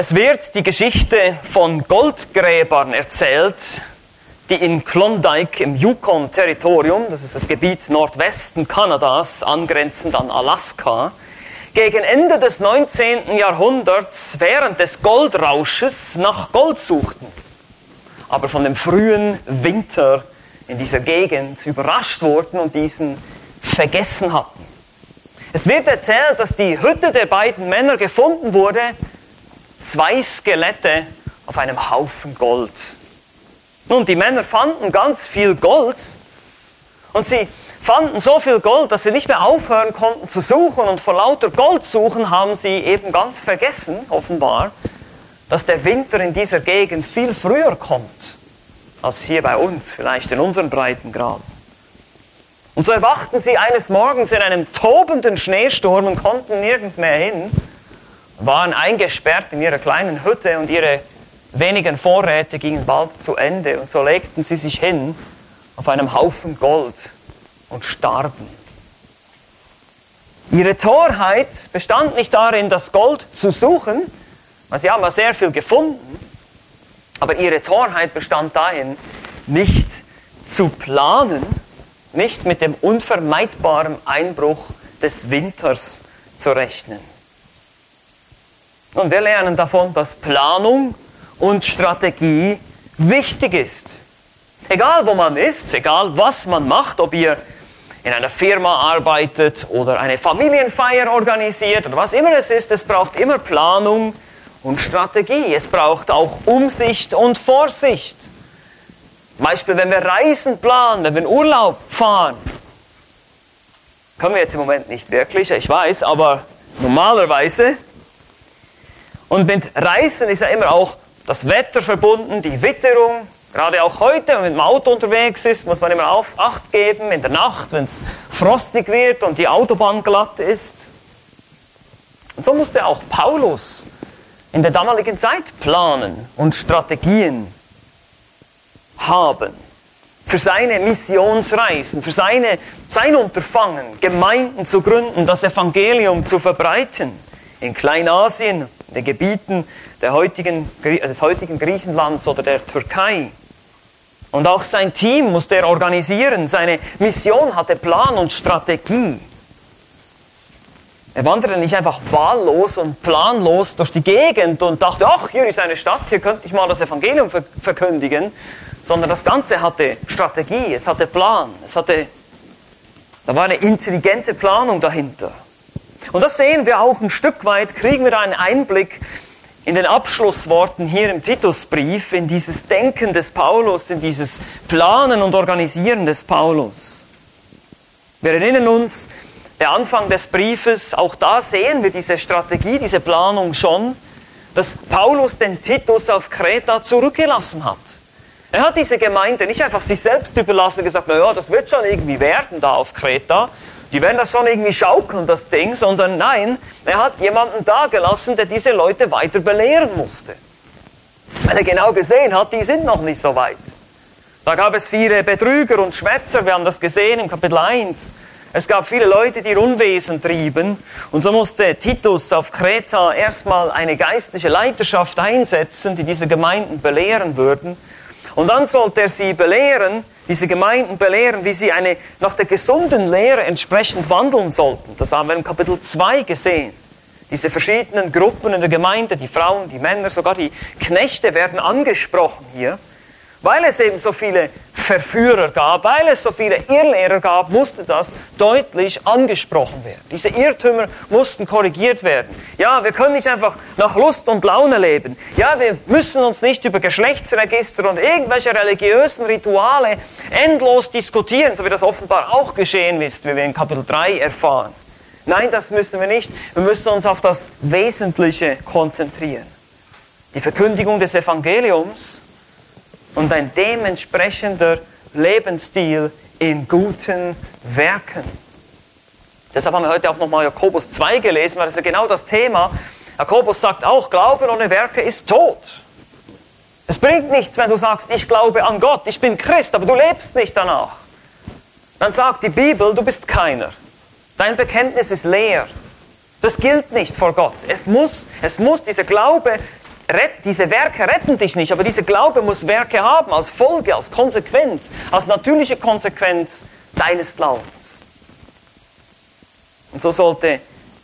Es wird die Geschichte von Goldgräbern erzählt, die in Klondike im Yukon-Territorium, das ist das Gebiet Nordwesten Kanadas, angrenzend an Alaska, gegen Ende des 19. Jahrhunderts während des Goldrausches nach Gold suchten, aber von dem frühen Winter in dieser Gegend überrascht wurden und diesen vergessen hatten. Es wird erzählt, dass die Hütte der beiden Männer gefunden wurde zwei Skelette auf einem Haufen Gold. Nun, die Männer fanden ganz viel Gold und sie fanden so viel Gold, dass sie nicht mehr aufhören konnten zu suchen und vor lauter Gold suchen haben sie eben ganz vergessen, offenbar, dass der Winter in dieser Gegend viel früher kommt als hier bei uns, vielleicht in unseren Breitengraden. Und so erwachten sie eines Morgens in einem tobenden Schneesturm und konnten nirgends mehr hin waren eingesperrt in ihrer kleinen Hütte und ihre wenigen Vorräte gingen bald zu Ende und so legten sie sich hin auf einem Haufen Gold und starben. Ihre Torheit bestand nicht darin, das Gold zu suchen, weil sie haben ja sehr viel gefunden, aber ihre Torheit bestand darin, nicht zu planen, nicht mit dem unvermeidbaren Einbruch des Winters zu rechnen. Und wir lernen davon, dass Planung und Strategie wichtig ist. Egal wo man ist, egal was man macht, ob ihr in einer Firma arbeitet oder eine Familienfeier organisiert oder was immer es ist, es braucht immer Planung und Strategie. Es braucht auch Umsicht und Vorsicht. Beispiel, wenn wir Reisen planen, wenn wir in Urlaub fahren. Können wir jetzt im Moment nicht wirklich, ich weiß, aber normalerweise und mit Reisen ist ja immer auch das Wetter verbunden, die Witterung. Gerade auch heute, wenn man mit dem Auto unterwegs ist, muss man immer auf Acht geben in der Nacht, wenn es frostig wird und die Autobahn glatt ist. Und so musste auch Paulus in der damaligen Zeit planen und Strategien haben für seine Missionsreisen, für seine, sein Unterfangen, Gemeinden zu gründen, das Evangelium zu verbreiten in Kleinasien, in den Gebieten heutigen, des heutigen Griechenlands oder der Türkei. Und auch sein Team musste er organisieren. Seine Mission hatte Plan und Strategie. Er wanderte nicht einfach wahllos und planlos durch die Gegend und dachte, ach, hier ist eine Stadt, hier könnte ich mal das Evangelium verkündigen, sondern das Ganze hatte Strategie, es hatte Plan, es hatte, da war eine intelligente Planung dahinter. Und das sehen wir auch ein Stück weit, kriegen wir einen Einblick in den Abschlussworten hier im Titusbrief, in dieses Denken des Paulus, in dieses Planen und Organisieren des Paulus. Wir erinnern uns, der Anfang des Briefes, auch da sehen wir diese Strategie, diese Planung schon, dass Paulus den Titus auf Kreta zurückgelassen hat. Er hat diese Gemeinde nicht einfach sich selbst überlassen gesagt, naja, das wird schon irgendwie werden da auf Kreta, die werden das schon irgendwie schaukeln, das Ding, sondern nein, er hat jemanden da gelassen, der diese Leute weiter belehren musste. Weil er genau gesehen hat, die sind noch nicht so weit. Da gab es viele Betrüger und Schwätzer, wir haben das gesehen im Kapitel 1. Es gab viele Leute, die Unwesen trieben. Und so musste Titus auf Kreta erstmal eine geistliche Leiterschaft einsetzen, die diese Gemeinden belehren würden. Und dann sollte er sie belehren, diese Gemeinden belehren, wie sie eine, nach der gesunden Lehre entsprechend wandeln sollten. Das haben wir im Kapitel 2 gesehen. Diese verschiedenen Gruppen in der Gemeinde, die Frauen, die Männer, sogar die Knechte werden angesprochen hier. Weil es eben so viele Verführer gab, weil es so viele Irrlehrer gab, musste das deutlich angesprochen werden. Diese Irrtümer mussten korrigiert werden. Ja, wir können nicht einfach nach Lust und Laune leben. Ja, wir müssen uns nicht über Geschlechtsregister und irgendwelche religiösen Rituale endlos diskutieren, so wie das offenbar auch geschehen ist, wie wir in Kapitel 3 erfahren. Nein, das müssen wir nicht. Wir müssen uns auf das Wesentliche konzentrieren. Die Verkündigung des Evangeliums und ein dementsprechender Lebensstil in guten Werken. Deshalb haben wir heute auch nochmal Jakobus 2 gelesen, weil das ist ja genau das Thema. Jakobus sagt auch, Glauben ohne Werke ist tot. Es bringt nichts, wenn du sagst, ich glaube an Gott, ich bin Christ, aber du lebst nicht danach. Dann sagt die Bibel, du bist keiner. Dein Bekenntnis ist leer. Das gilt nicht vor Gott. Es muss, es muss, dieser Glaube diese Werke retten dich nicht, aber dieser Glaube muss Werke haben als Folge, als Konsequenz, als natürliche Konsequenz deines Glaubens. Und so sollte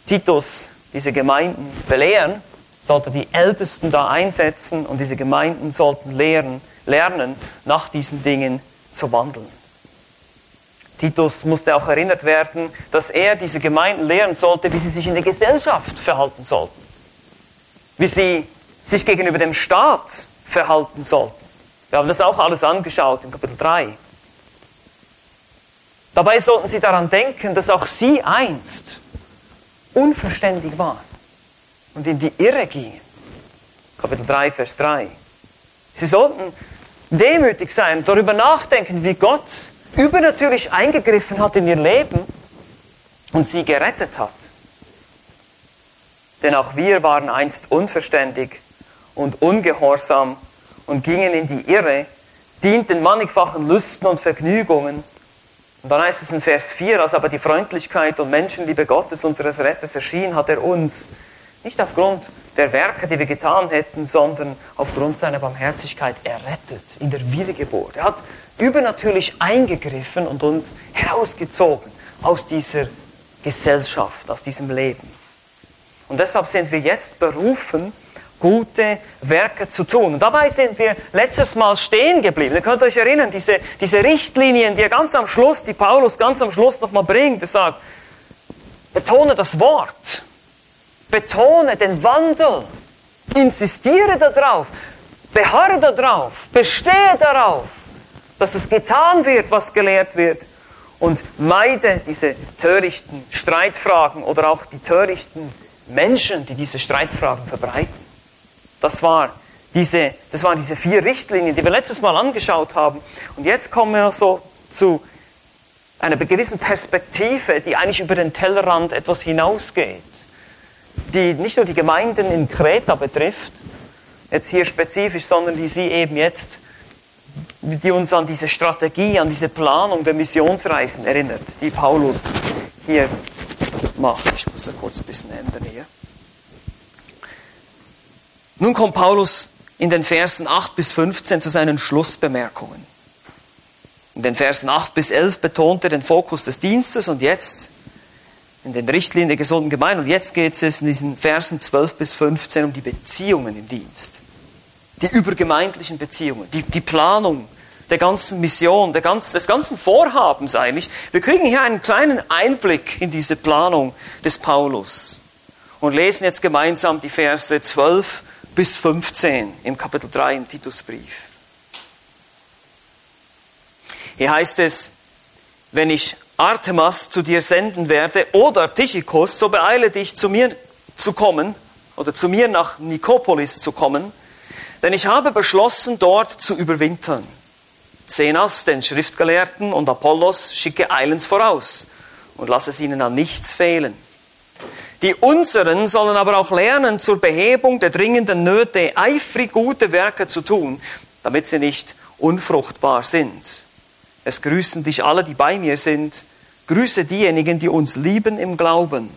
Titus diese Gemeinden belehren, sollte die Ältesten da einsetzen und diese Gemeinden sollten lehren, lernen, nach diesen Dingen zu wandeln. Titus musste auch erinnert werden, dass er diese Gemeinden lehren sollte, wie sie sich in der Gesellschaft verhalten sollten, wie sie sich gegenüber dem Staat verhalten sollten. Wir haben das auch alles angeschaut in Kapitel 3. Dabei sollten sie daran denken, dass auch sie einst unverständig waren und in die Irre gingen. Kapitel 3, Vers 3. Sie sollten demütig sein, darüber nachdenken, wie Gott übernatürlich eingegriffen hat in ihr Leben und sie gerettet hat. Denn auch wir waren einst unverständig und ungehorsam und gingen in die Irre, dienten mannigfachen Lüsten und Vergnügungen. Und dann heißt es in Vers 4, als aber die Freundlichkeit und Menschenliebe Gottes, unseres Retters, erschien, hat er uns, nicht aufgrund der Werke, die wir getan hätten, sondern aufgrund seiner Barmherzigkeit errettet in der Wiedergeburt. Er hat übernatürlich eingegriffen und uns herausgezogen aus dieser Gesellschaft, aus diesem Leben. Und deshalb sind wir jetzt berufen, gute Werke zu tun. Und dabei sind wir letztes Mal stehen geblieben. Ihr könnt euch erinnern, diese, diese Richtlinien, die er ganz am Schluss, die Paulus ganz am Schluss nochmal bringt, er sagt, betone das Wort, betone den Wandel, insistiere darauf, beharre darauf, bestehe darauf, dass es getan wird, was gelehrt wird und meide diese törichten Streitfragen oder auch die törichten Menschen, die diese Streitfragen verbreiten. Das, war diese, das waren diese vier Richtlinien, die wir letztes Mal angeschaut haben. Und jetzt kommen wir so zu einer gewissen Perspektive, die eigentlich über den Tellerrand etwas hinausgeht, die nicht nur die Gemeinden in Kreta betrifft, jetzt hier spezifisch, sondern die sie eben jetzt, die uns an diese Strategie, an diese Planung der Missionsreisen erinnert, die Paulus hier macht. Ich muss da kurz ein bisschen ändern hier. Nun kommt Paulus in den Versen 8 bis 15 zu seinen Schlussbemerkungen. In den Versen 8 bis 11 betont er den Fokus des Dienstes und jetzt in den Richtlinien der gesunden Gemeinde und jetzt geht es in diesen Versen 12 bis 15 um die Beziehungen im Dienst. Die übergemeindlichen Beziehungen, die, die Planung der ganzen Mission, der ganz, des ganzen Vorhabens eigentlich. Wir kriegen hier einen kleinen Einblick in diese Planung des Paulus und lesen jetzt gemeinsam die Verse 12 bis 15 im Kapitel 3 im Titusbrief. Hier heißt es, wenn ich Artemas zu dir senden werde oder Tychikos, so beeile dich zu mir zu kommen oder zu mir nach Nikopolis zu kommen, denn ich habe beschlossen, dort zu überwintern. Zenas, den Schriftgelehrten, und Apollos schicke eilends voraus und lass es ihnen an nichts fehlen. Die unseren sollen aber auch lernen, zur Behebung der dringenden Nöte eifrig gute Werke zu tun, damit sie nicht unfruchtbar sind. Es grüßen dich alle, die bei mir sind. Grüße diejenigen, die uns lieben im Glauben.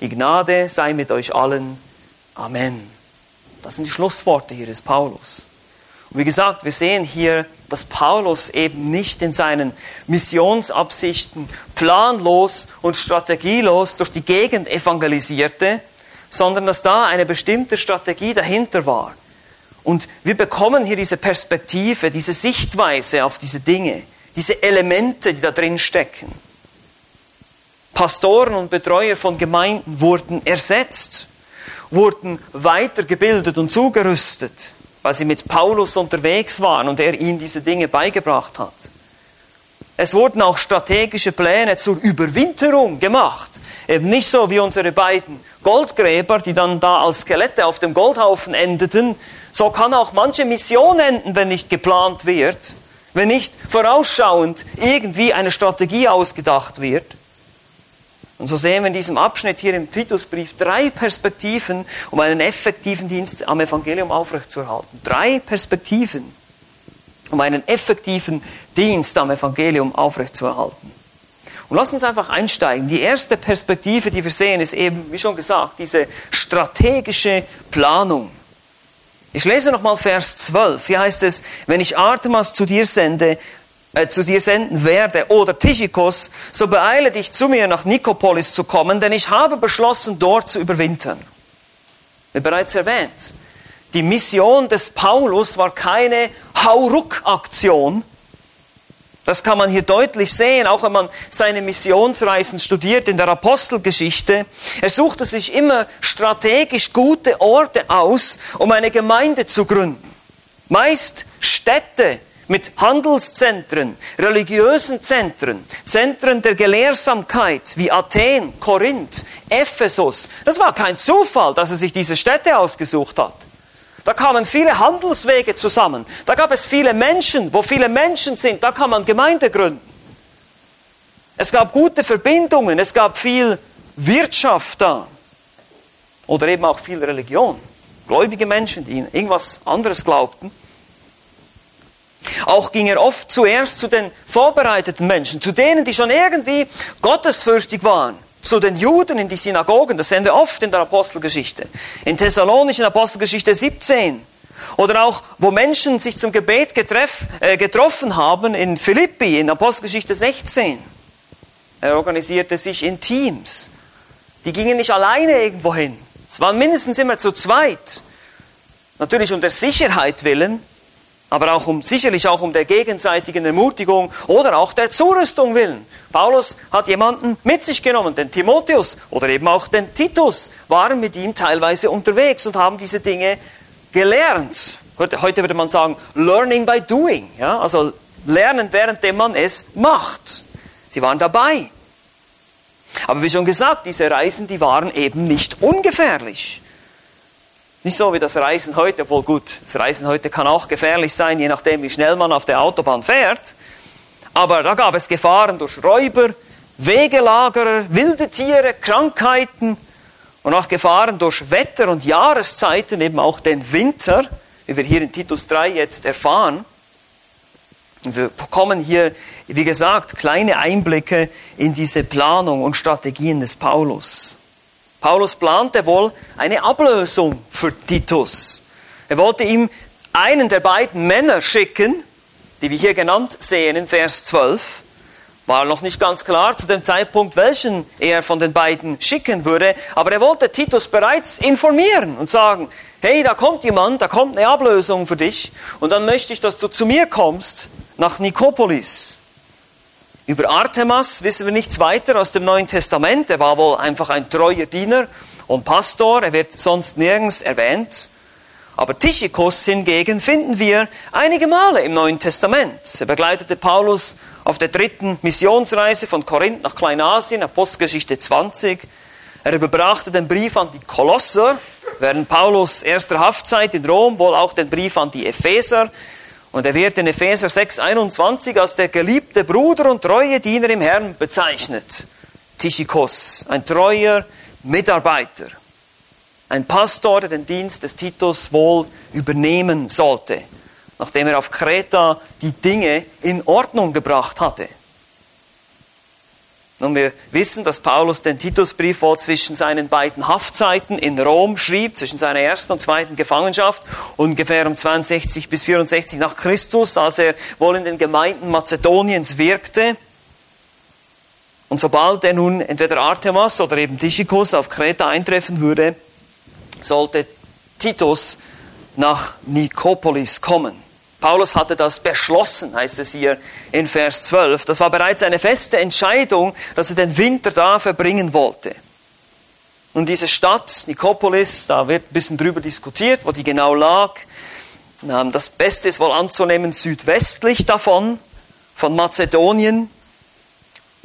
Die Gnade sei mit euch allen. Amen. Das sind die Schlussworte hier des Paulus. Und wie gesagt, wir sehen hier, dass Paulus eben nicht in seinen Missionsabsichten planlos und strategielos durch die Gegend evangelisierte, sondern dass da eine bestimmte Strategie dahinter war. Und wir bekommen hier diese Perspektive, diese Sichtweise auf diese Dinge, diese Elemente, die da drin stecken. Pastoren und Betreuer von Gemeinden wurden ersetzt, wurden weitergebildet und zugerüstet weil sie mit Paulus unterwegs waren und er ihnen diese Dinge beigebracht hat. Es wurden auch strategische Pläne zur Überwinterung gemacht. Eben nicht so wie unsere beiden Goldgräber, die dann da als Skelette auf dem Goldhaufen endeten. So kann auch manche Mission enden, wenn nicht geplant wird, wenn nicht vorausschauend irgendwie eine Strategie ausgedacht wird. Und so sehen wir in diesem Abschnitt hier im Titusbrief drei Perspektiven, um einen effektiven Dienst am Evangelium aufrechtzuerhalten. Drei Perspektiven, um einen effektiven Dienst am Evangelium aufrechtzuerhalten. Und lass uns einfach einsteigen. Die erste Perspektive, die wir sehen, ist eben, wie schon gesagt, diese strategische Planung. Ich lese nochmal Vers 12. Hier heißt es, wenn ich Artemas zu dir sende, äh, zu dir senden werde oder Tychikos, so beeile dich zu mir nach Nikopolis zu kommen, denn ich habe beschlossen, dort zu überwintern. Wie bereits erwähnt, die Mission des Paulus war keine Hauruck-Aktion, das kann man hier deutlich sehen, auch wenn man seine Missionsreisen studiert in der Apostelgeschichte. Er suchte sich immer strategisch gute Orte aus, um eine Gemeinde zu gründen. Meist Städte mit Handelszentren, religiösen Zentren, Zentren der Gelehrsamkeit wie Athen, Korinth, Ephesus. Das war kein Zufall, dass er sich diese Städte ausgesucht hat. Da kamen viele Handelswege zusammen. Da gab es viele Menschen. Wo viele Menschen sind, da kann man Gemeinde gründen. Es gab gute Verbindungen, es gab viel Wirtschaft da. Oder eben auch viel Religion. Gläubige Menschen, die in irgendwas anderes glaubten. Auch ging er oft zuerst zu den vorbereiteten Menschen, zu denen, die schon irgendwie gottesfürchtig waren zu den Juden in die Synagogen, das sehen wir oft in der Apostelgeschichte. In Thessalonischen Apostelgeschichte 17. Oder auch, wo Menschen sich zum Gebet getreff, äh, getroffen haben in Philippi, in Apostelgeschichte 16. Er organisierte sich in Teams. Die gingen nicht alleine irgendwo hin. Es waren mindestens immer zu zweit. Natürlich um der Sicherheit willen, aber auch um, sicherlich auch um der gegenseitigen Ermutigung oder auch der Zurüstung willen. Paulus hat jemanden mit sich genommen, den Timotheus oder eben auch den Titus, waren mit ihm teilweise unterwegs und haben diese Dinge gelernt. Heute würde man sagen, learning by doing, ja? also lernen, währenddem man es macht. Sie waren dabei. Aber wie schon gesagt, diese Reisen, die waren eben nicht ungefährlich. Nicht so wie das Reisen heute, obwohl gut, das Reisen heute kann auch gefährlich sein, je nachdem, wie schnell man auf der Autobahn fährt. Aber da gab es Gefahren durch Räuber, Wegelagerer, wilde Tiere, Krankheiten und auch Gefahren durch Wetter und Jahreszeiten, eben auch den Winter, wie wir hier in Titus 3 jetzt erfahren. Und wir bekommen hier, wie gesagt, kleine Einblicke in diese Planung und Strategien des Paulus. Paulus plante wohl eine Ablösung für Titus. Er wollte ihm einen der beiden Männer schicken, die wir hier genannt sehen in Vers 12. War noch nicht ganz klar zu dem Zeitpunkt, welchen er von den beiden schicken würde, aber er wollte Titus bereits informieren und sagen, hey, da kommt jemand, da kommt eine Ablösung für dich und dann möchte ich, dass du zu mir kommst nach Nikopolis. Über Artemas wissen wir nichts weiter aus dem Neuen Testament. Er war wohl einfach ein treuer Diener und Pastor. Er wird sonst nirgends erwähnt. Aber Tychicus hingegen finden wir einige Male im Neuen Testament. Er begleitete Paulus auf der dritten Missionsreise von Korinth nach Kleinasien, Apostelgeschichte 20. Er überbrachte den Brief an die Kolosser, während Paulus erster Haftzeit in Rom wohl auch den Brief an die Epheser und er wird in Epheser 6,21 als der geliebte Bruder und treue Diener im Herrn bezeichnet. Tychikos, ein treuer Mitarbeiter. Ein Pastor, der den Dienst des Titus wohl übernehmen sollte, nachdem er auf Kreta die Dinge in Ordnung gebracht hatte. Und wir wissen, dass Paulus den Titusbrief wohl zwischen seinen beiden Haftzeiten in Rom schrieb, zwischen seiner ersten und zweiten Gefangenschaft, ungefähr um 62 bis 64 nach Christus, als er wohl in den Gemeinden Mazedoniens wirkte. Und sobald er nun entweder Artemas oder eben Tychicus auf Kreta eintreffen würde, sollte Titus nach Nikopolis kommen. Paulus hatte das beschlossen, heißt es hier in Vers 12. Das war bereits eine feste Entscheidung, dass er den Winter da verbringen wollte. Und diese Stadt, Nikopolis, da wird ein bisschen drüber diskutiert, wo die genau lag. Das Beste ist wohl anzunehmen südwestlich davon, von Mazedonien.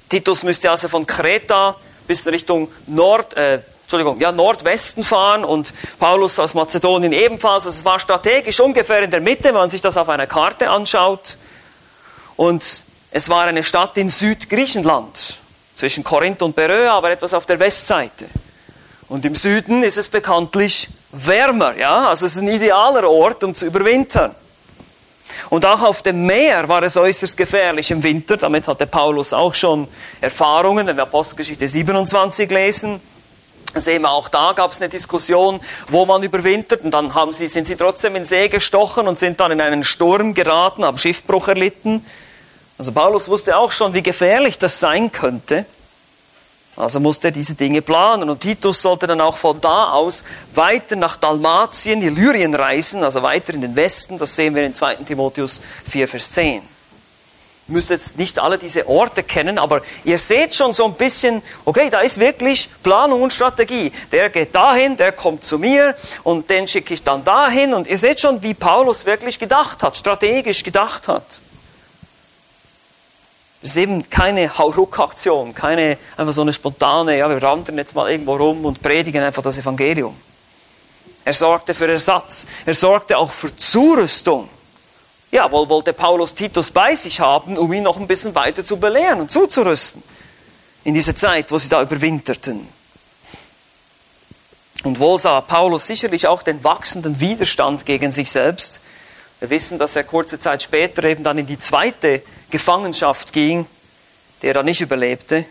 Titus müsste also von Kreta bis Richtung Nord, äh, Entschuldigung, ja, Nordwesten fahren und Paulus aus Mazedonien ebenfalls. Also es war strategisch ungefähr in der Mitte, wenn man sich das auf einer Karte anschaut. Und es war eine Stadt in Südgriechenland, zwischen Korinth und Beröa, aber etwas auf der Westseite. Und im Süden ist es bekanntlich wärmer, ja, also es ist ein idealer Ort, um zu überwintern. Und auch auf dem Meer war es äußerst gefährlich im Winter, damit hatte Paulus auch schon Erfahrungen, wenn wir Apostelgeschichte 27 lesen. Sehen wir auch da gab es eine Diskussion, wo man überwintert und dann haben sie, sind sie trotzdem in See gestochen und sind dann in einen Sturm geraten, haben Schiffbruch erlitten. Also Paulus wusste auch schon, wie gefährlich das sein könnte. Also musste er diese Dinge planen und Titus sollte dann auch von da aus weiter nach Dalmatien, Illyrien reisen, also weiter in den Westen. Das sehen wir in 2. Timotheus 4, Vers 10 müsst jetzt nicht alle diese Orte kennen, aber ihr seht schon so ein bisschen, okay, da ist wirklich Planung und Strategie. Der geht dahin, der kommt zu mir und den schicke ich dann dahin und ihr seht schon, wie Paulus wirklich gedacht hat, strategisch gedacht hat. Es ist eben keine Hauruck-Aktion, keine einfach so eine spontane, ja, wir wandern jetzt mal irgendwo rum und predigen einfach das Evangelium. Er sorgte für Ersatz, er sorgte auch für Zurüstung. Ja, wohl wollte Paulus Titus bei sich haben, um ihn noch ein bisschen weiter zu belehren und zuzurüsten. In dieser Zeit, wo sie da überwinterten. Und wohl sah Paulus sicherlich auch den wachsenden Widerstand gegen sich selbst. Wir wissen, dass er kurze Zeit später eben dann in die zweite Gefangenschaft ging, der er nicht überlebte.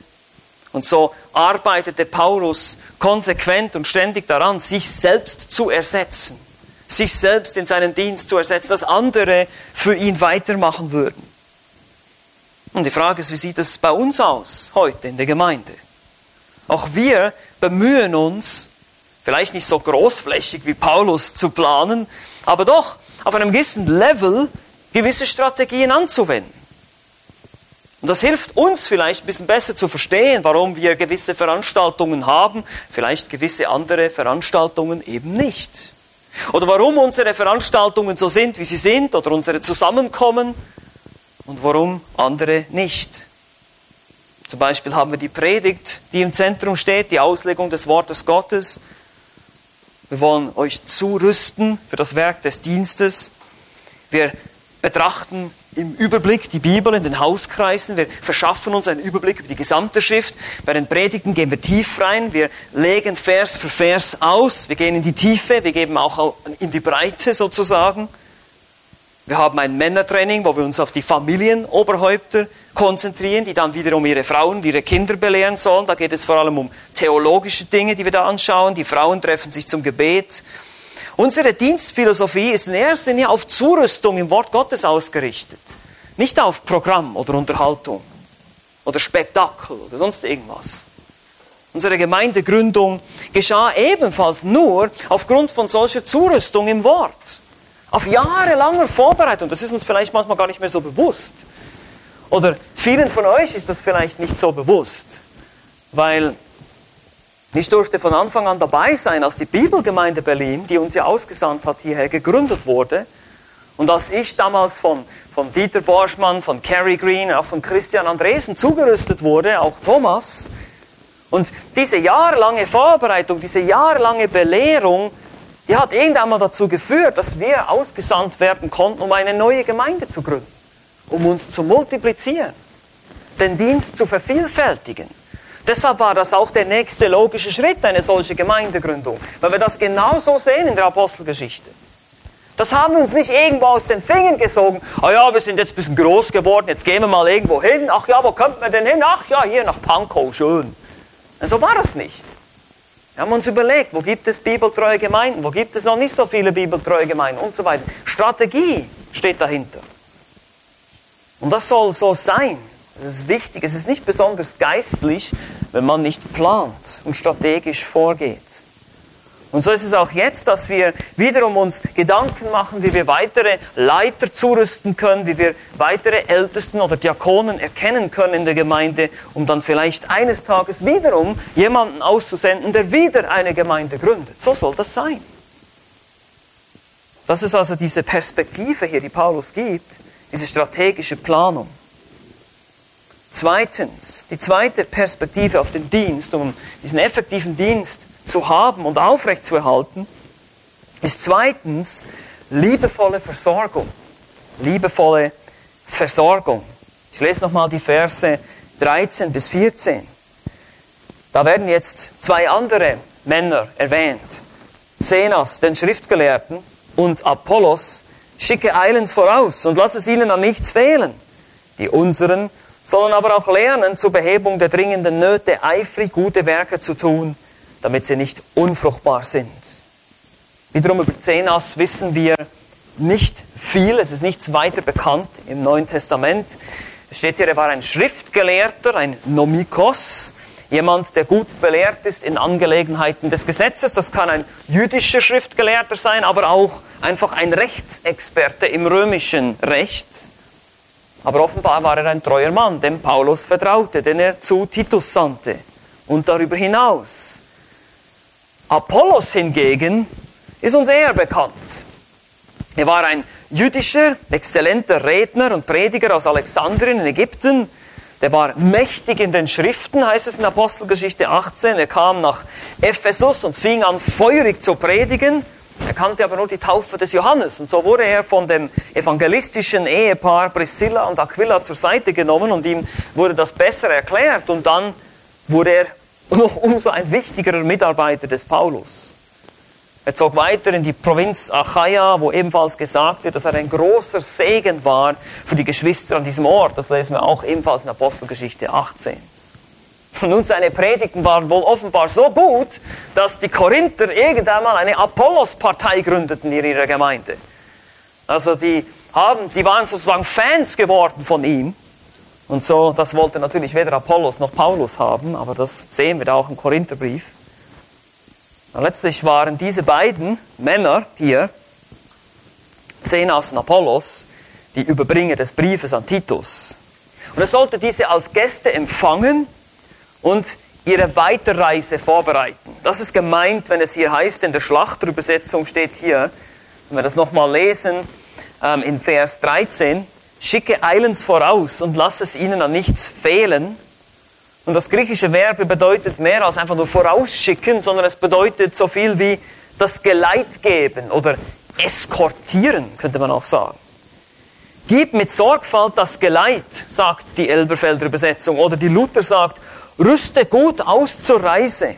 Und so arbeitete Paulus konsequent und ständig daran, sich selbst zu ersetzen sich selbst in seinen Dienst zu ersetzen, dass andere für ihn weitermachen würden. Und die Frage ist, wie sieht es bei uns aus heute in der Gemeinde? Auch wir bemühen uns, vielleicht nicht so großflächig wie Paulus zu planen, aber doch auf einem gewissen Level gewisse Strategien anzuwenden. Und das hilft uns vielleicht ein bisschen besser zu verstehen, warum wir gewisse Veranstaltungen haben, vielleicht gewisse andere Veranstaltungen eben nicht. Oder warum unsere Veranstaltungen so sind, wie sie sind, oder unsere Zusammenkommen und warum andere nicht. Zum Beispiel haben wir die Predigt, die im Zentrum steht, die Auslegung des Wortes Gottes. Wir wollen euch zurüsten für das Werk des Dienstes. Wir betrachten im Überblick die Bibel in den Hauskreisen. Wir verschaffen uns einen Überblick über die gesamte Schrift. Bei den Predigten gehen wir tief rein. Wir legen Vers für Vers aus. Wir gehen in die Tiefe. Wir geben auch in die Breite sozusagen. Wir haben ein Männertraining, wo wir uns auf die Familienoberhäupter konzentrieren, die dann wiederum ihre Frauen, ihre Kinder belehren sollen. Da geht es vor allem um theologische Dinge, die wir da anschauen. Die Frauen treffen sich zum Gebet. Unsere Dienstphilosophie ist in erster Linie auf Zurüstung im Wort Gottes ausgerichtet. Nicht auf Programm oder Unterhaltung oder Spektakel oder sonst irgendwas. Unsere Gemeindegründung geschah ebenfalls nur aufgrund von solcher Zurüstung im Wort. Auf jahrelanger Vorbereitung. Das ist uns vielleicht manchmal gar nicht mehr so bewusst. Oder vielen von euch ist das vielleicht nicht so bewusst, weil ich durfte von Anfang an dabei sein, als die Bibelgemeinde Berlin, die uns ja ausgesandt hat, hierher gegründet wurde. Und als ich damals von, von Dieter Borschmann, von Carrie Green, auch von Christian Andresen zugerüstet wurde, auch Thomas. Und diese jahrelange Vorbereitung, diese jahrelange Belehrung, die hat irgendwann mal dazu geführt, dass wir ausgesandt werden konnten, um eine neue Gemeinde zu gründen, um uns zu multiplizieren, den Dienst zu vervielfältigen. Deshalb war das auch der nächste logische Schritt, eine solche Gemeindegründung, weil wir das genauso sehen in der Apostelgeschichte. Das haben wir uns nicht irgendwo aus den Fingern gesogen. Ah ja, wir sind jetzt ein bisschen groß geworden, jetzt gehen wir mal irgendwo hin. Ach ja, wo kommt man denn hin? Ach ja, hier nach Pankow, schön. So war das nicht. Wir haben uns überlegt, wo gibt es bibeltreue Gemeinden, wo gibt es noch nicht so viele bibeltreue Gemeinden und so weiter. Strategie steht dahinter. Und das soll so sein. Es ist wichtig, es ist nicht besonders geistlich, wenn man nicht plant und strategisch vorgeht. Und so ist es auch jetzt, dass wir wiederum uns Gedanken machen, wie wir weitere Leiter zurüsten können, wie wir weitere Ältesten oder Diakonen erkennen können in der Gemeinde, um dann vielleicht eines Tages wiederum jemanden auszusenden, der wieder eine Gemeinde gründet. So soll das sein. Das ist also diese Perspektive hier, die Paulus gibt, diese strategische Planung. Zweitens, die zweite Perspektive auf den Dienst, um diesen effektiven Dienst zu haben und aufrechtzuerhalten, ist zweitens liebevolle Versorgung. Liebevolle Versorgung. Ich lese nochmal die Verse 13 bis 14. Da werden jetzt zwei andere Männer erwähnt. Zenas, den Schriftgelehrten, und Apollos, schicke eilends voraus und lass es ihnen an nichts fehlen. Die unseren sollen aber auch lernen, zur Behebung der dringenden Nöte eifrig gute Werke zu tun, damit sie nicht unfruchtbar sind. Wiederum über Zenas wissen wir nicht viel, es ist nichts weiter bekannt im Neuen Testament. Es steht hier, er war ein Schriftgelehrter, ein Nomikos, jemand, der gut belehrt ist in Angelegenheiten des Gesetzes. Das kann ein jüdischer Schriftgelehrter sein, aber auch einfach ein Rechtsexperte im römischen Recht. Aber offenbar war er ein treuer Mann, dem Paulus vertraute, den er zu Titus sandte. Und darüber hinaus. Apollos hingegen ist uns eher bekannt. Er war ein jüdischer, exzellenter Redner und Prediger aus Alexandrien in Ägypten. Der war mächtig in den Schriften, heißt es in Apostelgeschichte 18. Er kam nach Ephesus und fing an, feurig zu predigen. Er kannte aber nur die Taufe des Johannes. Und so wurde er von dem evangelistischen Ehepaar Priscilla und Aquila zur Seite genommen und ihm wurde das besser erklärt. Und dann wurde er noch umso ein wichtigerer Mitarbeiter des Paulus. Er zog weiter in die Provinz Achaia, wo ebenfalls gesagt wird, dass er ein großer Segen war für die Geschwister an diesem Ort. Das lesen wir auch ebenfalls in Apostelgeschichte 18. Und seine Predigten waren wohl offenbar so gut, dass die Korinther irgendwann mal eine Apollos-Partei gründeten in ihrer Gemeinde. Also die, haben, die waren sozusagen Fans geworden von ihm. Und so, das wollte natürlich weder Apollos noch Paulus haben, aber das sehen wir da auch im Korintherbrief. Und letztlich waren diese beiden Männer hier, Zenas und Apollos, die Überbringer des Briefes an Titus. Und er sollte diese als Gäste empfangen und ihre Weiterreise vorbereiten. Das ist gemeint, wenn es hier heißt, in der Schlachterübersetzung steht hier, wenn wir das nochmal lesen, ähm, in Vers 13, schicke eilends voraus und lass es ihnen an nichts fehlen, und das griechische Verb bedeutet mehr als einfach nur vorausschicken, sondern es bedeutet so viel wie das Geleit geben oder eskortieren, könnte man auch sagen. Gib mit Sorgfalt das Geleit, sagt die Elberfelder Übersetzung. Oder die Luther sagt, rüste gut aus zur Reise.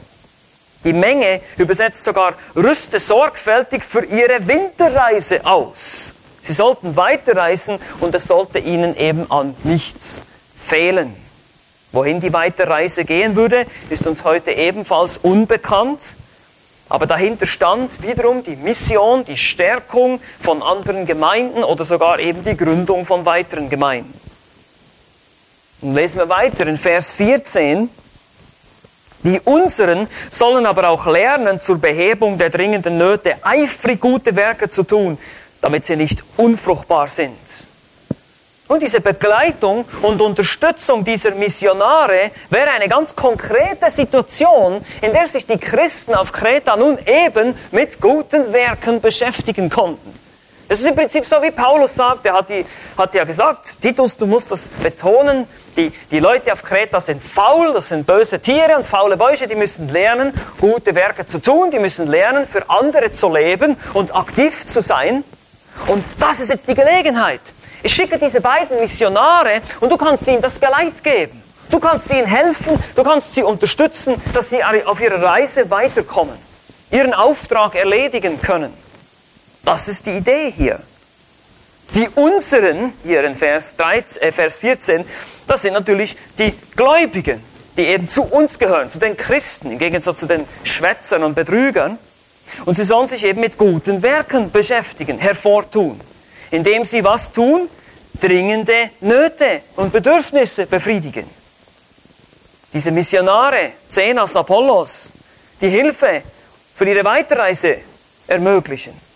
Die Menge übersetzt sogar, rüste sorgfältig für ihre Winterreise aus. Sie sollten weiterreisen und es sollte ihnen eben an nichts fehlen. Wohin die Weiterreise gehen würde, ist uns heute ebenfalls unbekannt. Aber dahinter stand wiederum die Mission, die Stärkung von anderen Gemeinden oder sogar eben die Gründung von weiteren Gemeinden. Und lesen wir weiter in Vers 14. Die unseren sollen aber auch lernen, zur Behebung der dringenden Nöte eifrig gute Werke zu tun, damit sie nicht unfruchtbar sind. Und diese Begleitung und Unterstützung dieser Missionare wäre eine ganz konkrete Situation, in der sich die Christen auf Kreta nun eben mit guten Werken beschäftigen konnten. Es ist im Prinzip so, wie Paulus sagt, er hat, die, hat ja gesagt, Titus, du musst das betonen, die, die Leute auf Kreta sind faul, das sind böse Tiere und faule Bäuche, die müssen lernen, gute Werke zu tun, die müssen lernen, für andere zu leben und aktiv zu sein. Und das ist jetzt die Gelegenheit. Ich schicke diese beiden Missionare und du kannst ihnen das Geleit geben. Du kannst ihnen helfen, du kannst sie unterstützen, dass sie auf ihrer Reise weiterkommen, ihren Auftrag erledigen können. Das ist die Idee hier. Die unseren, hier in Vers, 13, äh Vers 14, das sind natürlich die Gläubigen, die eben zu uns gehören, zu den Christen, im Gegensatz zu den Schwätzern und Betrügern. Und sie sollen sich eben mit guten Werken beschäftigen, hervortun indem sie was tun? Dringende Nöte und Bedürfnisse befriedigen. Diese Missionare, Zenas, Apollos, die Hilfe für ihre Weiterreise ermöglichen.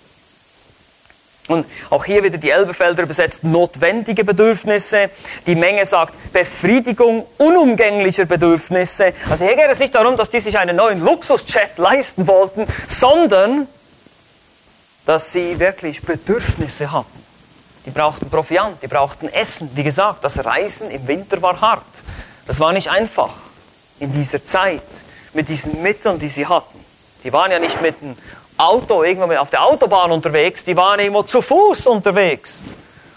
Und auch hier wieder die Elberfelder übersetzt notwendige Bedürfnisse. Die Menge sagt Befriedigung unumgänglicher Bedürfnisse. Also hier geht es nicht darum, dass die sich einen neuen Luxusjet leisten wollten, sondern dass sie wirklich Bedürfnisse hatten. Die brauchten Proviant, die brauchten Essen. Wie gesagt, das Reisen im Winter war hart. Das war nicht einfach in dieser Zeit mit diesen Mitteln, die sie hatten. Die waren ja nicht mit dem Auto irgendwo auf der Autobahn unterwegs, die waren irgendwo zu Fuß unterwegs.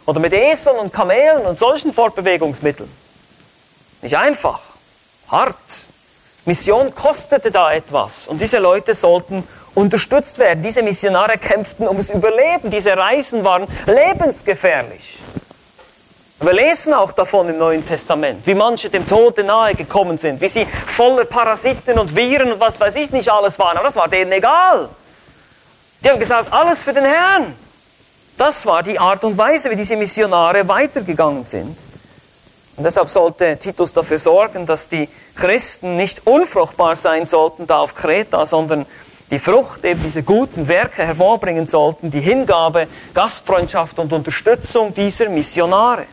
Oder mit Eseln und Kamelen und solchen Fortbewegungsmitteln. Nicht einfach, hart. Mission kostete da etwas und diese Leute sollten unterstützt werden. Diese Missionare kämpften ums Überleben. Diese Reisen waren lebensgefährlich. Wir lesen auch davon im Neuen Testament, wie manche dem Tode nahe gekommen sind, wie sie voller Parasiten und Viren und was weiß ich nicht alles waren, aber das war denen egal. Die haben gesagt, alles für den Herrn. Das war die Art und Weise, wie diese Missionare weitergegangen sind. Und deshalb sollte Titus dafür sorgen, dass die Christen nicht unfruchtbar sein sollten da auf Kreta, sondern die Frucht eben diese guten Werke hervorbringen sollten, die Hingabe, Gastfreundschaft und Unterstützung dieser Missionare.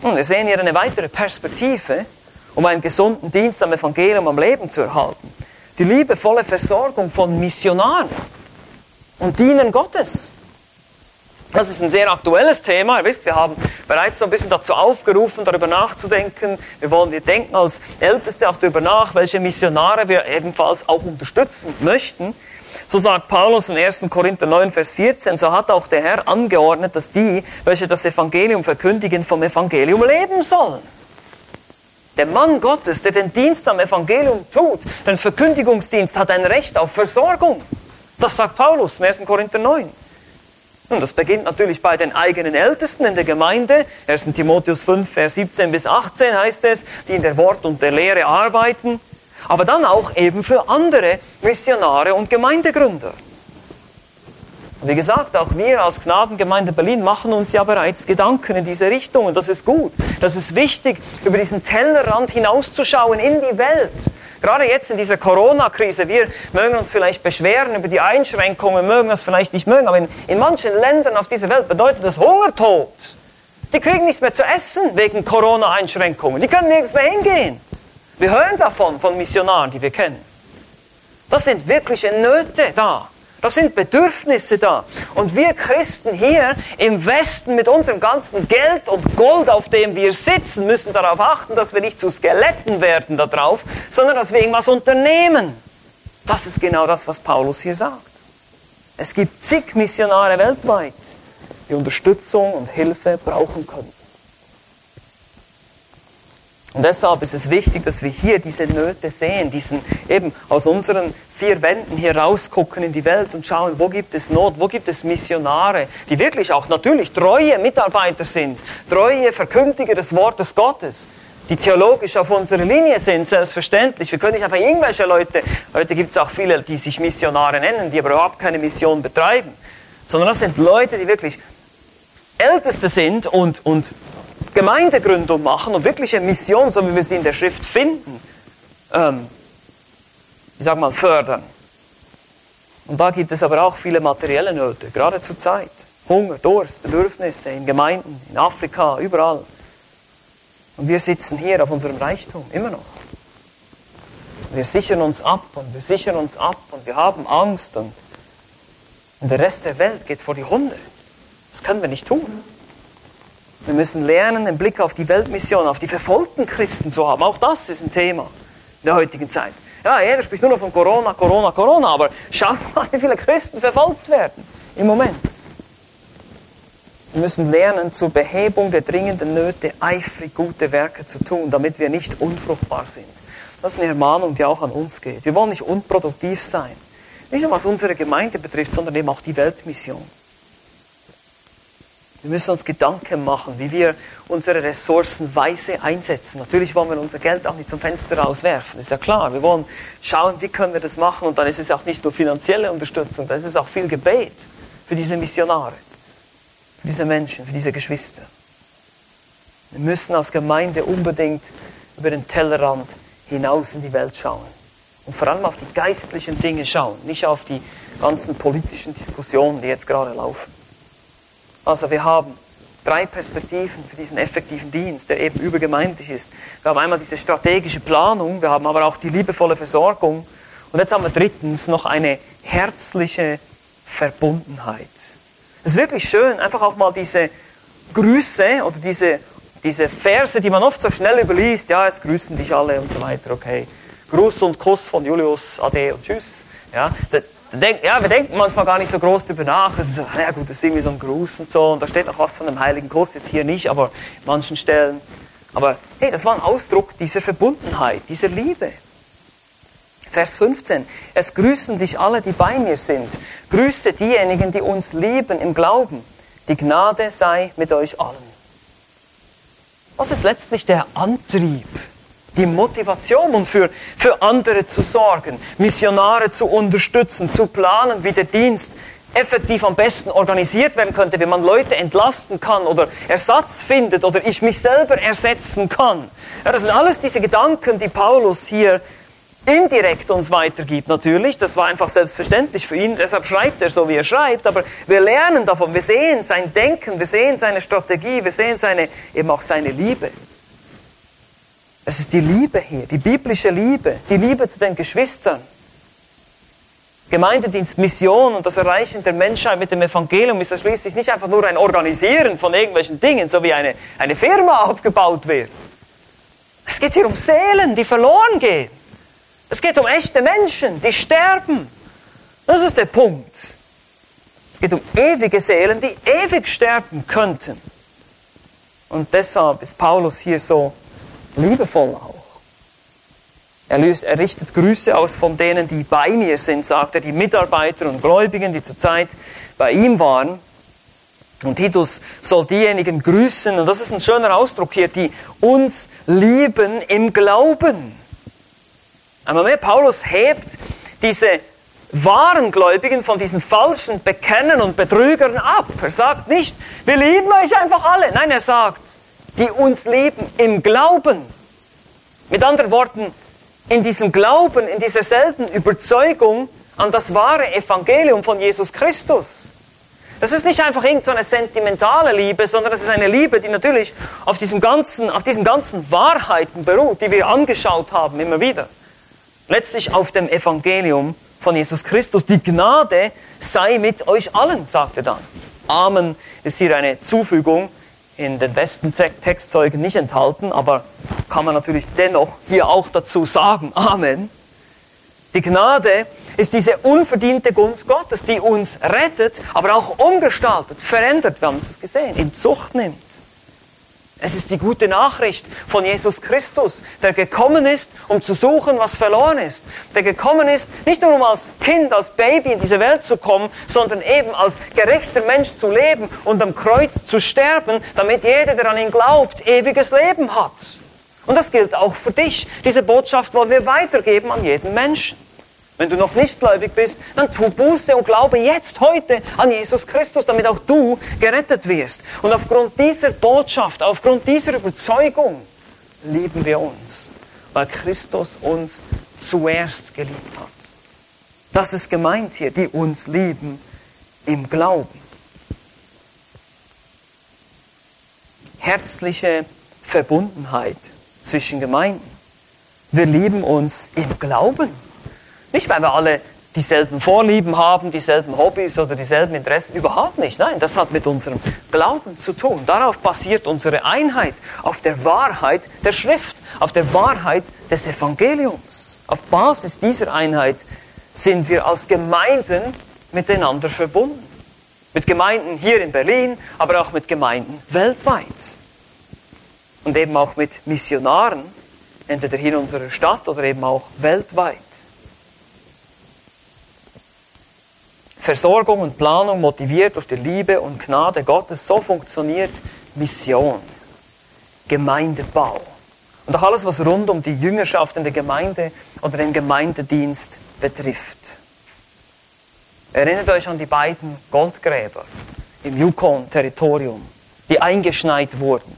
Und wir sehen hier eine weitere Perspektive, um einen gesunden Dienst am Evangelium am Leben zu erhalten. Die liebevolle Versorgung von Missionaren und Dienen Gottes. Das ist ein sehr aktuelles Thema. Ihr wisst, wir haben bereits so ein bisschen dazu aufgerufen, darüber nachzudenken. Wir wollen, wir denken als Älteste auch darüber nach, welche Missionare wir ebenfalls auch unterstützen möchten. So sagt Paulus in 1. Korinther 9, Vers 14, so hat auch der Herr angeordnet, dass die, welche das Evangelium verkündigen, vom Evangelium leben sollen. Der Mann Gottes, der den Dienst am Evangelium tut, den Verkündigungsdienst, hat ein Recht auf Versorgung. Das sagt Paulus im 1. Korinther 9. Und das beginnt natürlich bei den eigenen Ältesten in der Gemeinde. 1. Timotheus 5, Vers 17 bis 18 heißt es, die in der Wort und der Lehre arbeiten. Aber dann auch eben für andere Missionare und Gemeindegründer. Wie gesagt, auch wir als Gnadengemeinde Berlin machen uns ja bereits Gedanken in diese Richtung und das ist gut. Das ist wichtig, über diesen Tellerrand hinauszuschauen in die Welt Gerade jetzt in dieser Corona-Krise, wir mögen uns vielleicht beschweren über die Einschränkungen, mögen das vielleicht nicht mögen, aber in, in manchen Ländern auf dieser Welt bedeutet das Hungertod. Die kriegen nichts mehr zu essen wegen Corona-Einschränkungen. Die können nirgends mehr hingehen. Wir hören davon, von Missionaren, die wir kennen. Das sind wirkliche Nöte da. Da sind Bedürfnisse da. Und wir Christen hier im Westen mit unserem ganzen Geld und Gold, auf dem wir sitzen, müssen darauf achten, dass wir nicht zu Skeletten werden darauf, sondern dass wir irgendwas unternehmen. Das ist genau das, was Paulus hier sagt. Es gibt zig Missionare weltweit, die Unterstützung und Hilfe brauchen können. Und deshalb ist es wichtig, dass wir hier diese Nöte sehen, diesen eben aus unseren vier Wänden hier rausgucken in die Welt und schauen, wo gibt es Not, wo gibt es Missionare, die wirklich auch natürlich treue Mitarbeiter sind, treue Verkündiger des Wortes Gottes, die theologisch auf unserer Linie sind, selbstverständlich. Wir können nicht einfach irgendwelche Leute, heute gibt es auch viele, die sich Missionare nennen, die aber überhaupt keine Mission betreiben, sondern das sind Leute, die wirklich Älteste sind und, und Gemeindegründung machen und wirkliche Mission, so wie wir sie in der Schrift finden, ähm, ich sag mal, fördern. Und da gibt es aber auch viele materielle Nöte, gerade zur Zeit. Hunger, Durst, Bedürfnisse in Gemeinden, in Afrika, überall. Und wir sitzen hier auf unserem Reichtum, immer noch. Wir sichern uns ab und wir sichern uns ab und wir haben Angst und, und der Rest der Welt geht vor die Hunde. Das können wir nicht tun. Wir müssen lernen, den Blick auf die Weltmission, auf die verfolgten Christen zu haben. Auch das ist ein Thema in der heutigen Zeit. Ja, jeder spricht nur noch von Corona, Corona, Corona, aber schaut mal, wie viele Christen verfolgt werden im Moment. Wir müssen lernen, zur Behebung der dringenden Nöte eifrig gute Werke zu tun, damit wir nicht unfruchtbar sind. Das ist eine Ermahnung, die auch an uns geht. Wir wollen nicht unproduktiv sein. Nicht nur was unsere Gemeinde betrifft, sondern eben auch die Weltmission. Wir müssen uns Gedanken machen, wie wir unsere Ressourcen weise einsetzen. Natürlich wollen wir unser Geld auch nicht zum Fenster rauswerfen, ist ja klar. Wir wollen schauen, wie können wir das machen. Und dann ist es auch nicht nur finanzielle Unterstützung, dann ist es auch viel Gebet für diese Missionare, für diese Menschen, für diese Geschwister. Wir müssen als Gemeinde unbedingt über den Tellerrand hinaus in die Welt schauen. Und vor allem auf die geistlichen Dinge schauen, nicht auf die ganzen politischen Diskussionen, die jetzt gerade laufen. Also wir haben drei Perspektiven für diesen effektiven Dienst, der eben übergemeindlich ist. Wir haben einmal diese strategische Planung, wir haben aber auch die liebevolle Versorgung und jetzt haben wir drittens noch eine herzliche Verbundenheit. Es ist wirklich schön, einfach auch mal diese Grüße oder diese, diese Verse, die man oft so schnell überliest, ja, es grüßen dich alle und so weiter, okay. Gruß und Kuss von Julius, Ade und Tschüss. Ja, Denk, ja, wir denken manchmal gar nicht so groß darüber nach. Es ist so, ja gut, das ist irgendwie so ein Gruß und so. Und da steht auch was von dem Heiligen Kuss, jetzt hier nicht, aber manchen Stellen. Aber hey, das war ein Ausdruck dieser Verbundenheit, dieser Liebe. Vers 15. Es grüßen dich alle, die bei mir sind. Grüße diejenigen, die uns lieben im Glauben. Die Gnade sei mit euch allen. Was ist letztlich der Antrieb, die Motivation, um für, für andere zu sorgen, Missionare zu unterstützen, zu planen, wie der Dienst effektiv am besten organisiert werden könnte, wenn man Leute entlasten kann oder Ersatz findet oder ich mich selber ersetzen kann. Ja, das sind alles diese Gedanken, die Paulus hier indirekt uns weitergibt natürlich. Das war einfach selbstverständlich für ihn, deshalb schreibt er so, wie er schreibt. Aber wir lernen davon, wir sehen sein Denken, wir sehen seine Strategie, wir sehen seine, eben auch seine Liebe. Es ist die Liebe hier, die biblische Liebe, die Liebe zu den Geschwistern. Gemeindedienst, Mission und das Erreichen der Menschheit mit dem Evangelium ist ja schließlich nicht einfach nur ein Organisieren von irgendwelchen Dingen, so wie eine, eine Firma aufgebaut wird. Es geht hier um Seelen, die verloren gehen. Es geht um echte Menschen, die sterben. Das ist der Punkt. Es geht um ewige Seelen, die ewig sterben könnten. Und deshalb ist Paulus hier so liebevoll auch. Er, löst, er richtet Grüße aus von denen, die bei mir sind, sagt er, die Mitarbeiter und Gläubigen, die zurzeit bei ihm waren. Und Titus soll diejenigen grüßen, und das ist ein schöner Ausdruck hier, die uns lieben im Glauben. Einmal mehr, Paulus hebt diese wahren Gläubigen von diesen falschen Bekennern und Betrügern ab. Er sagt nicht, wir lieben euch einfach alle. Nein, er sagt, die uns lieben im Glauben. Mit anderen Worten, in diesem Glauben, in dieser selben Überzeugung an das wahre Evangelium von Jesus Christus. Das ist nicht einfach irgendeine so sentimentale Liebe, sondern das ist eine Liebe, die natürlich auf, diesem ganzen, auf diesen ganzen Wahrheiten beruht, die wir angeschaut haben immer wieder. Letztlich auf dem Evangelium von Jesus Christus. Die Gnade sei mit euch allen, sagt er dann. Amen ist hier eine Zufügung in den besten Textzeugen nicht enthalten, aber kann man natürlich dennoch hier auch dazu sagen. Amen. Die Gnade ist diese unverdiente Gunst Gottes, die uns rettet, aber auch umgestaltet, verändert, wir haben es gesehen, in Zucht nimmt. Es ist die gute Nachricht von Jesus Christus, der gekommen ist, um zu suchen, was verloren ist. Der gekommen ist, nicht nur um als Kind, als Baby in diese Welt zu kommen, sondern eben als gerechter Mensch zu leben und am Kreuz zu sterben, damit jeder, der an ihn glaubt, ewiges Leben hat. Und das gilt auch für dich. Diese Botschaft wollen wir weitergeben an jeden Menschen. Wenn du noch nicht gläubig bist, dann tu Buße und glaube jetzt, heute an Jesus Christus, damit auch du gerettet wirst. Und aufgrund dieser Botschaft, aufgrund dieser Überzeugung lieben wir uns, weil Christus uns zuerst geliebt hat. Das ist gemeint hier, die uns lieben im Glauben. Herzliche Verbundenheit zwischen Gemeinden. Wir lieben uns im Glauben. Nicht, weil wir alle dieselben Vorlieben haben, dieselben Hobbys oder dieselben Interessen. Überhaupt nicht. Nein, das hat mit unserem Glauben zu tun. Darauf basiert unsere Einheit, auf der Wahrheit der Schrift, auf der Wahrheit des Evangeliums. Auf Basis dieser Einheit sind wir als Gemeinden miteinander verbunden. Mit Gemeinden hier in Berlin, aber auch mit Gemeinden weltweit. Und eben auch mit Missionaren, entweder hier in unserer Stadt oder eben auch weltweit. Versorgung und Planung motiviert durch die Liebe und Gnade Gottes. So funktioniert Mission, Gemeindebau. Und auch alles, was rund um die Jüngerschaft in der Gemeinde oder den Gemeindedienst betrifft. Erinnert euch an die beiden Goldgräber im Yukon-Territorium, die eingeschneit wurden.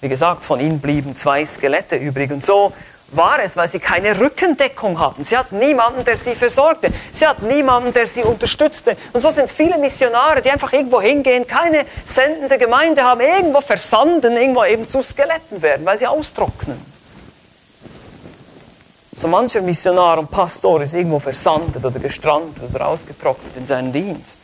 Wie gesagt, von ihnen blieben zwei Skelette übrig. Und so war es, weil sie keine Rückendeckung hatten. Sie hatten niemanden, der sie versorgte. Sie hatten niemanden, der sie unterstützte. Und so sind viele Missionare, die einfach irgendwo hingehen, keine sendende Gemeinde haben, irgendwo versanden, irgendwo eben zu Skeletten werden, weil sie austrocknen. So mancher Missionar und Pastor ist irgendwo versandet oder gestrandet oder ausgetrocknet in seinem Dienst.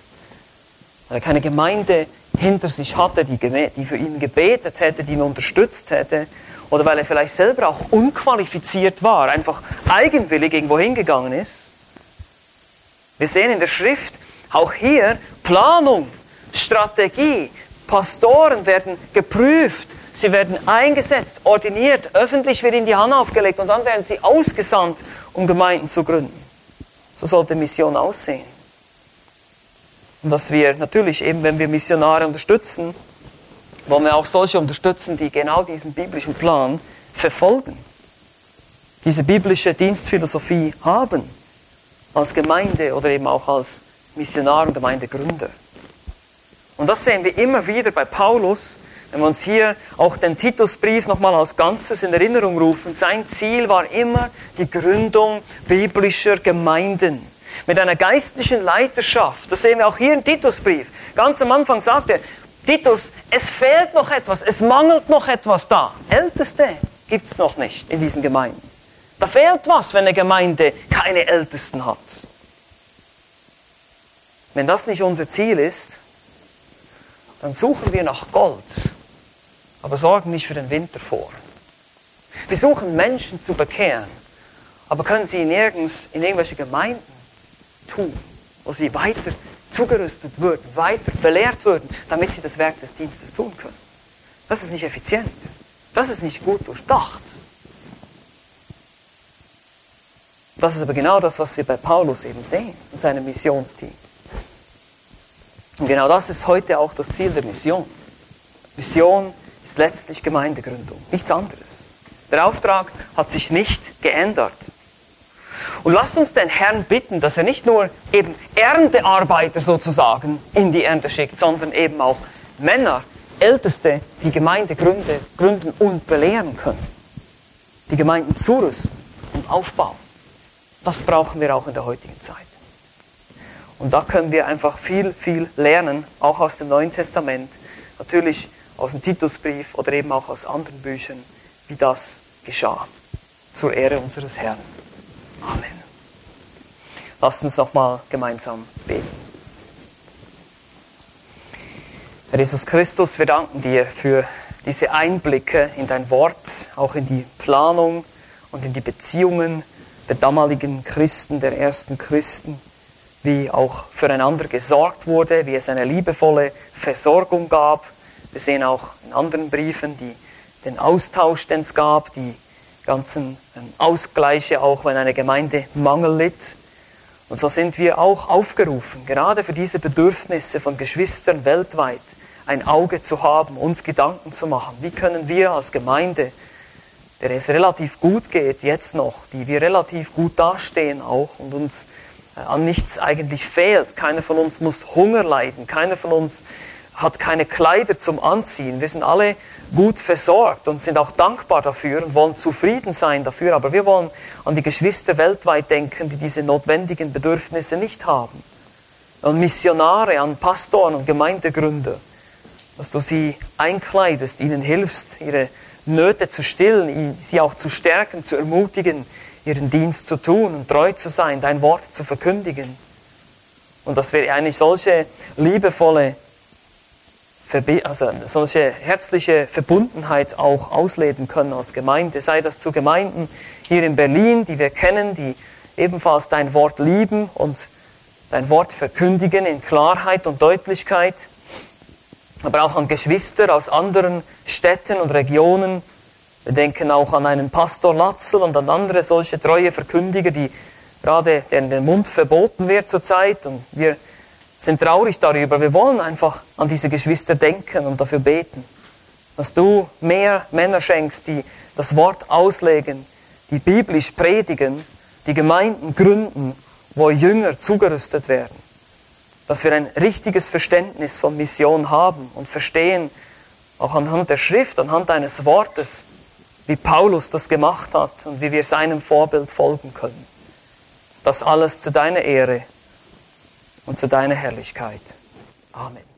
Weil er keine Gemeinde hinter sich hatte, die, die für ihn gebetet hätte, die ihn unterstützt hätte oder weil er vielleicht selber auch unqualifiziert war, einfach eigenwillig irgendwo hingegangen ist. Wir sehen in der Schrift auch hier Planung, Strategie. Pastoren werden geprüft, sie werden eingesetzt, ordiniert, öffentlich wird ihnen die Hand aufgelegt und dann werden sie ausgesandt, um Gemeinden zu gründen. So sollte Mission aussehen. Und dass wir natürlich eben, wenn wir Missionare unterstützen, wollen wir auch solche unterstützen, die genau diesen biblischen Plan verfolgen. Diese biblische Dienstphilosophie haben als Gemeinde oder eben auch als Missionar und Gemeindegründer. Und das sehen wir immer wieder bei Paulus, wenn wir uns hier auch den Titusbrief nochmal als Ganzes in Erinnerung rufen. Sein Ziel war immer die Gründung biblischer Gemeinden mit einer geistlichen Leiterschaft. Das sehen wir auch hier im Titusbrief. Ganz am Anfang sagt er, Titus, es fehlt noch etwas, es mangelt noch etwas da. Älteste gibt es noch nicht in diesen Gemeinden. Da fehlt was, wenn eine Gemeinde keine Ältesten hat. Wenn das nicht unser Ziel ist, dann suchen wir nach Gold, aber sorgen nicht für den Winter vor. Wir suchen Menschen zu bekehren, aber können sie nirgends in irgendwelche Gemeinden tun, wo sie weiter zugerüstet würden, weiter belehrt würden, damit sie das Werk des Dienstes tun können. Das ist nicht effizient. Das ist nicht gut durchdacht. Das ist aber genau das, was wir bei Paulus eben sehen in seinem Missionsteam. Und genau das ist heute auch das Ziel der Mission. Mission ist letztlich Gemeindegründung, nichts anderes. Der Auftrag hat sich nicht geändert. Und lasst uns den Herrn bitten, dass er nicht nur eben Erntearbeiter sozusagen in die Ernte schickt, sondern eben auch Männer, Älteste, die Gemeinde gründen und belehren können. Die Gemeinden zurüsten und aufbauen. Das brauchen wir auch in der heutigen Zeit. Und da können wir einfach viel, viel lernen, auch aus dem Neuen Testament, natürlich aus dem Titusbrief oder eben auch aus anderen Büchern, wie das geschah. Zur Ehre unseres Herrn. Amen. Lasst uns nochmal gemeinsam beten. Herr Jesus Christus, wir danken dir für diese Einblicke in dein Wort, auch in die Planung und in die Beziehungen der damaligen Christen, der ersten Christen, wie auch füreinander gesorgt wurde, wie es eine liebevolle Versorgung gab. Wir sehen auch in anderen Briefen die, den Austausch, den es gab, die ganzen ähm, Ausgleiche, auch wenn eine Gemeinde Mangel litt. Und so sind wir auch aufgerufen, gerade für diese Bedürfnisse von Geschwistern weltweit ein Auge zu haben, uns Gedanken zu machen. Wie können wir als Gemeinde der es relativ gut geht jetzt noch, die wir relativ gut dastehen auch und uns äh, an nichts eigentlich fehlt. Keiner von uns muss Hunger leiden, keiner von uns hat keine Kleider zum Anziehen. Wir sind alle gut versorgt und sind auch dankbar dafür und wollen zufrieden sein dafür. Aber wir wollen an die Geschwister weltweit denken, die diese notwendigen Bedürfnisse nicht haben. An Missionare, an Pastoren und Gemeindegründer, dass du sie einkleidest, ihnen hilfst, ihre Nöte zu stillen, sie auch zu stärken, zu ermutigen, ihren Dienst zu tun und treu zu sein, dein Wort zu verkündigen. Und dass wir eine solche liebevolle, also solche herzliche Verbundenheit auch ausleben können als Gemeinde. Sei das zu Gemeinden hier in Berlin, die wir kennen, die ebenfalls dein Wort lieben und dein Wort verkündigen in Klarheit und Deutlichkeit aber auch an Geschwister aus anderen Städten und Regionen. Wir denken auch an einen Pastor Latzel und an andere solche treue Verkündiger, die gerade deren der Mund verboten wird zurzeit. Und wir sind traurig darüber. Wir wollen einfach an diese Geschwister denken und dafür beten, dass du mehr Männer schenkst, die das Wort auslegen, die biblisch predigen, die Gemeinden gründen, wo Jünger zugerüstet werden dass wir ein richtiges Verständnis von Mission haben und verstehen, auch anhand der Schrift, anhand eines Wortes, wie Paulus das gemacht hat und wie wir seinem Vorbild folgen können. Das alles zu deiner Ehre und zu deiner Herrlichkeit. Amen.